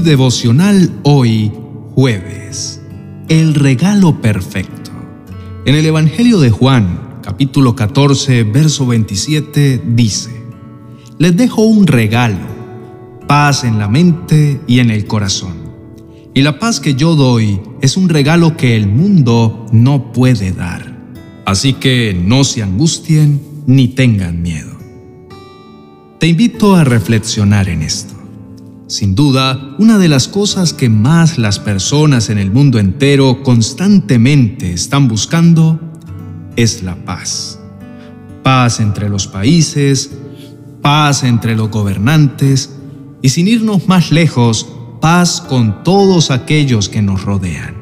devocional hoy, jueves. El regalo perfecto. En el Evangelio de Juan, capítulo 14, verso 27, dice, Les dejo un regalo, paz en la mente y en el corazón. Y la paz que yo doy es un regalo que el mundo no puede dar. Así que no se angustien ni tengan miedo. Te invito a reflexionar en esto. Sin duda, una de las cosas que más las personas en el mundo entero constantemente están buscando es la paz. Paz entre los países, paz entre los gobernantes y sin irnos más lejos, paz con todos aquellos que nos rodean.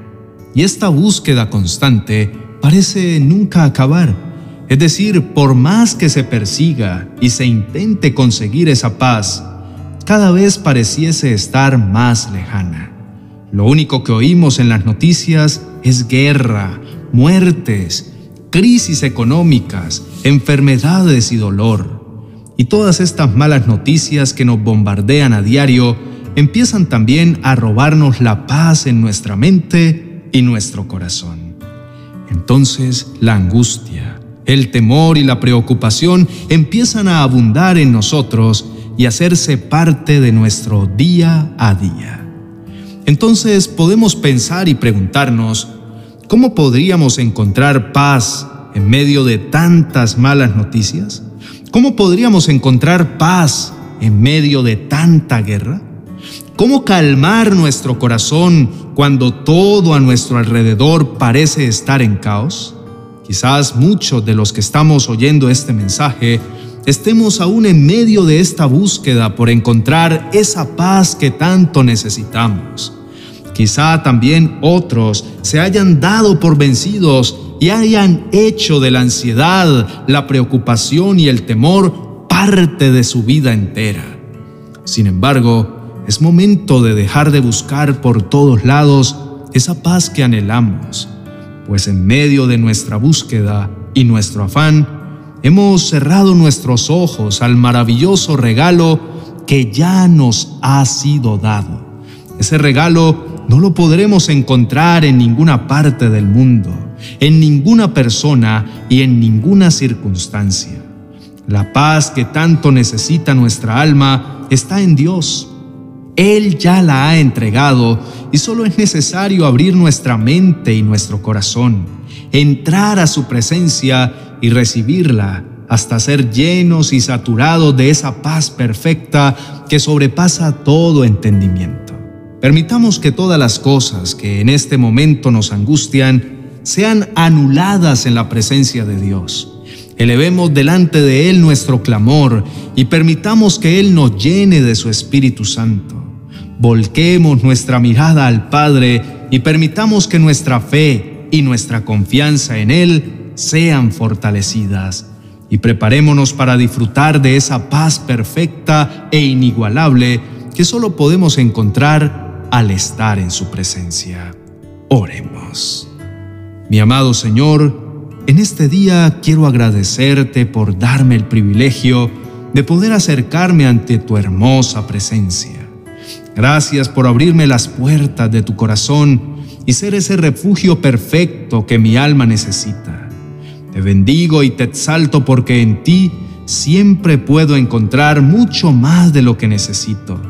Y esta búsqueda constante parece nunca acabar. Es decir, por más que se persiga y se intente conseguir esa paz, cada vez pareciese estar más lejana. Lo único que oímos en las noticias es guerra, muertes, crisis económicas, enfermedades y dolor. Y todas estas malas noticias que nos bombardean a diario empiezan también a robarnos la paz en nuestra mente y nuestro corazón. Entonces la angustia, el temor y la preocupación empiezan a abundar en nosotros y hacerse parte de nuestro día a día. Entonces podemos pensar y preguntarnos, ¿cómo podríamos encontrar paz en medio de tantas malas noticias? ¿Cómo podríamos encontrar paz en medio de tanta guerra? ¿Cómo calmar nuestro corazón cuando todo a nuestro alrededor parece estar en caos? Quizás muchos de los que estamos oyendo este mensaje estemos aún en medio de esta búsqueda por encontrar esa paz que tanto necesitamos. Quizá también otros se hayan dado por vencidos y hayan hecho de la ansiedad, la preocupación y el temor parte de su vida entera. Sin embargo, es momento de dejar de buscar por todos lados esa paz que anhelamos, pues en medio de nuestra búsqueda y nuestro afán, hemos cerrado nuestros ojos al maravilloso regalo que ya nos ha sido dado. Ese regalo no lo podremos encontrar en ninguna parte del mundo, en ninguna persona y en ninguna circunstancia. La paz que tanto necesita nuestra alma está en Dios. Él ya la ha entregado y solo es necesario abrir nuestra mente y nuestro corazón, entrar a su presencia y recibirla hasta ser llenos y saturados de esa paz perfecta que sobrepasa todo entendimiento. Permitamos que todas las cosas que en este momento nos angustian sean anuladas en la presencia de Dios. Elevemos delante de Él nuestro clamor y permitamos que Él nos llene de su Espíritu Santo. Volquemos nuestra mirada al Padre y permitamos que nuestra fe y nuestra confianza en Él sean fortalecidas y preparémonos para disfrutar de esa paz perfecta e inigualable que solo podemos encontrar al estar en su presencia. Oremos. Mi amado Señor, en este día quiero agradecerte por darme el privilegio de poder acercarme ante tu hermosa presencia. Gracias por abrirme las puertas de tu corazón y ser ese refugio perfecto que mi alma necesita. Te bendigo y te exalto porque en ti siempre puedo encontrar mucho más de lo que necesito.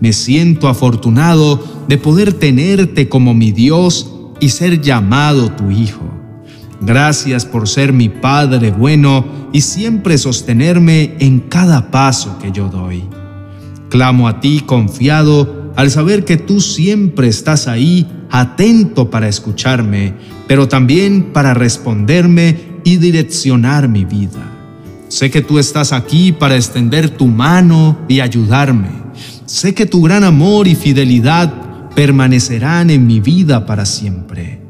Me siento afortunado de poder tenerte como mi Dios y ser llamado tu Hijo. Gracias por ser mi Padre bueno y siempre sostenerme en cada paso que yo doy. Clamo a ti confiado al saber que tú siempre estás ahí, atento para escucharme, pero también para responderme y direccionar mi vida. Sé que tú estás aquí para extender tu mano y ayudarme. Sé que tu gran amor y fidelidad permanecerán en mi vida para siempre.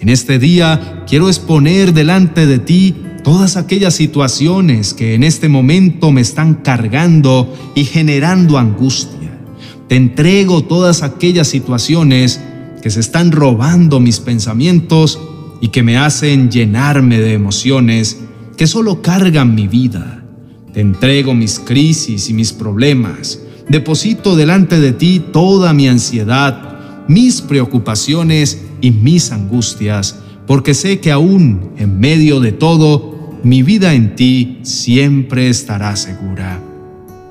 En este día quiero exponer delante de ti todas aquellas situaciones que en este momento me están cargando y generando angustia. Te entrego todas aquellas situaciones que se están robando mis pensamientos y que me hacen llenarme de emociones que solo cargan mi vida. Te entrego mis crisis y mis problemas, deposito delante de ti toda mi ansiedad, mis preocupaciones y mis angustias, porque sé que aún en medio de todo, mi vida en ti siempre estará segura.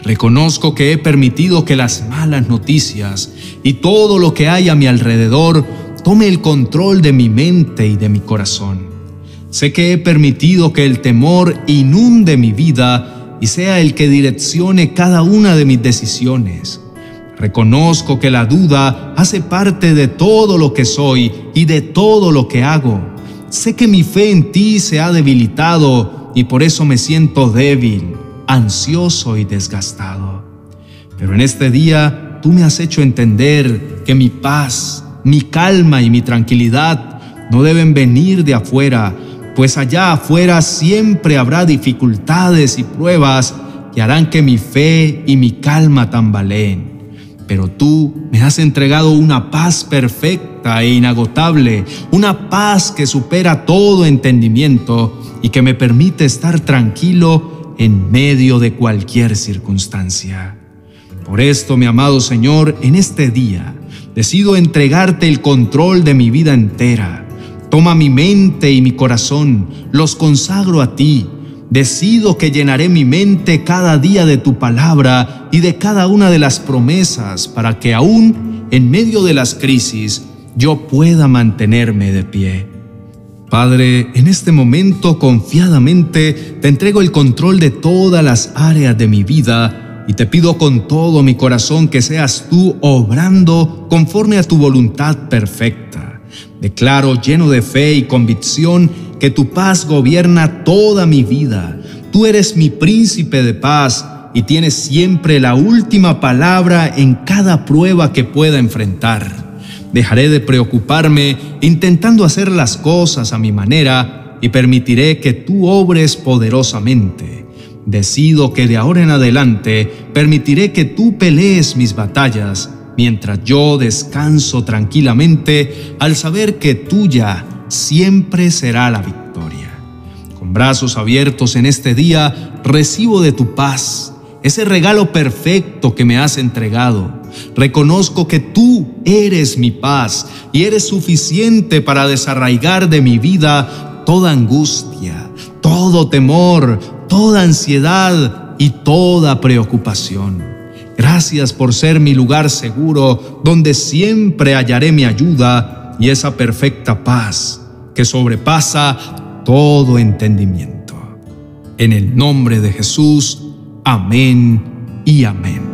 Reconozco que he permitido que las malas noticias y todo lo que hay a mi alrededor tome el control de mi mente y de mi corazón. Sé que he permitido que el temor inunde mi vida y sea el que direccione cada una de mis decisiones. Reconozco que la duda hace parte de todo lo que soy y de todo lo que hago. Sé que mi fe en ti se ha debilitado y por eso me siento débil ansioso y desgastado. Pero en este día tú me has hecho entender que mi paz, mi calma y mi tranquilidad no deben venir de afuera, pues allá afuera siempre habrá dificultades y pruebas que harán que mi fe y mi calma tambaleen. Pero tú me has entregado una paz perfecta e inagotable, una paz que supera todo entendimiento y que me permite estar tranquilo en medio de cualquier circunstancia. Por esto, mi amado Señor, en este día decido entregarte el control de mi vida entera. Toma mi mente y mi corazón, los consagro a ti. Decido que llenaré mi mente cada día de tu palabra y de cada una de las promesas para que aún en medio de las crisis yo pueda mantenerme de pie. Padre, en este momento confiadamente te entrego el control de todas las áreas de mi vida y te pido con todo mi corazón que seas tú obrando conforme a tu voluntad perfecta. Declaro lleno de fe y convicción que tu paz gobierna toda mi vida. Tú eres mi príncipe de paz y tienes siempre la última palabra en cada prueba que pueda enfrentar. Dejaré de preocuparme intentando hacer las cosas a mi manera y permitiré que tú obres poderosamente. Decido que de ahora en adelante permitiré que tú pelees mis batallas mientras yo descanso tranquilamente al saber que tuya siempre será la victoria. Con brazos abiertos en este día recibo de tu paz ese regalo perfecto que me has entregado. Reconozco que tú eres mi paz y eres suficiente para desarraigar de mi vida toda angustia, todo temor, toda ansiedad y toda preocupación. Gracias por ser mi lugar seguro donde siempre hallaré mi ayuda y esa perfecta paz que sobrepasa todo entendimiento. En el nombre de Jesús, Amén y amén.